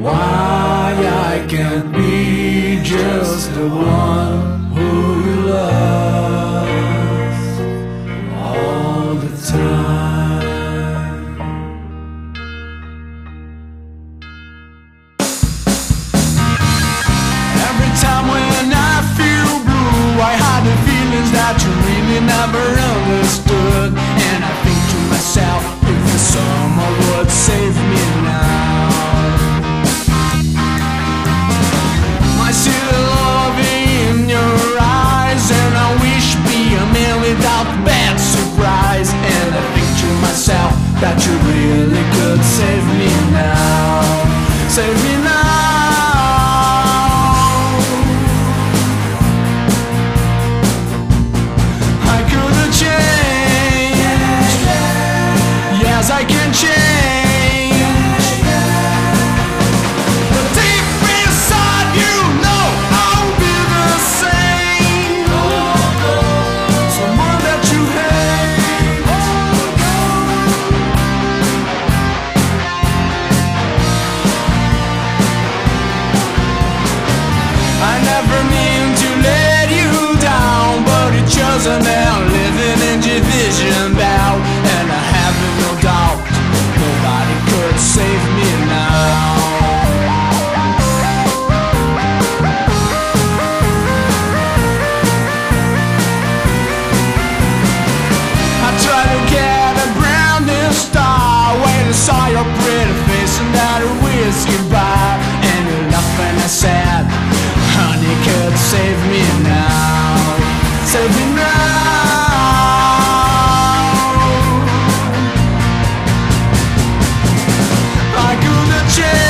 Why I can't be just the one who you love all the time. Every time when I feel blue, I hide the feelings that you really never understood. That you really could save me now. Save me that a whiskey bar, And you laugh, and I said, honey, could save me now. Save me now. I could have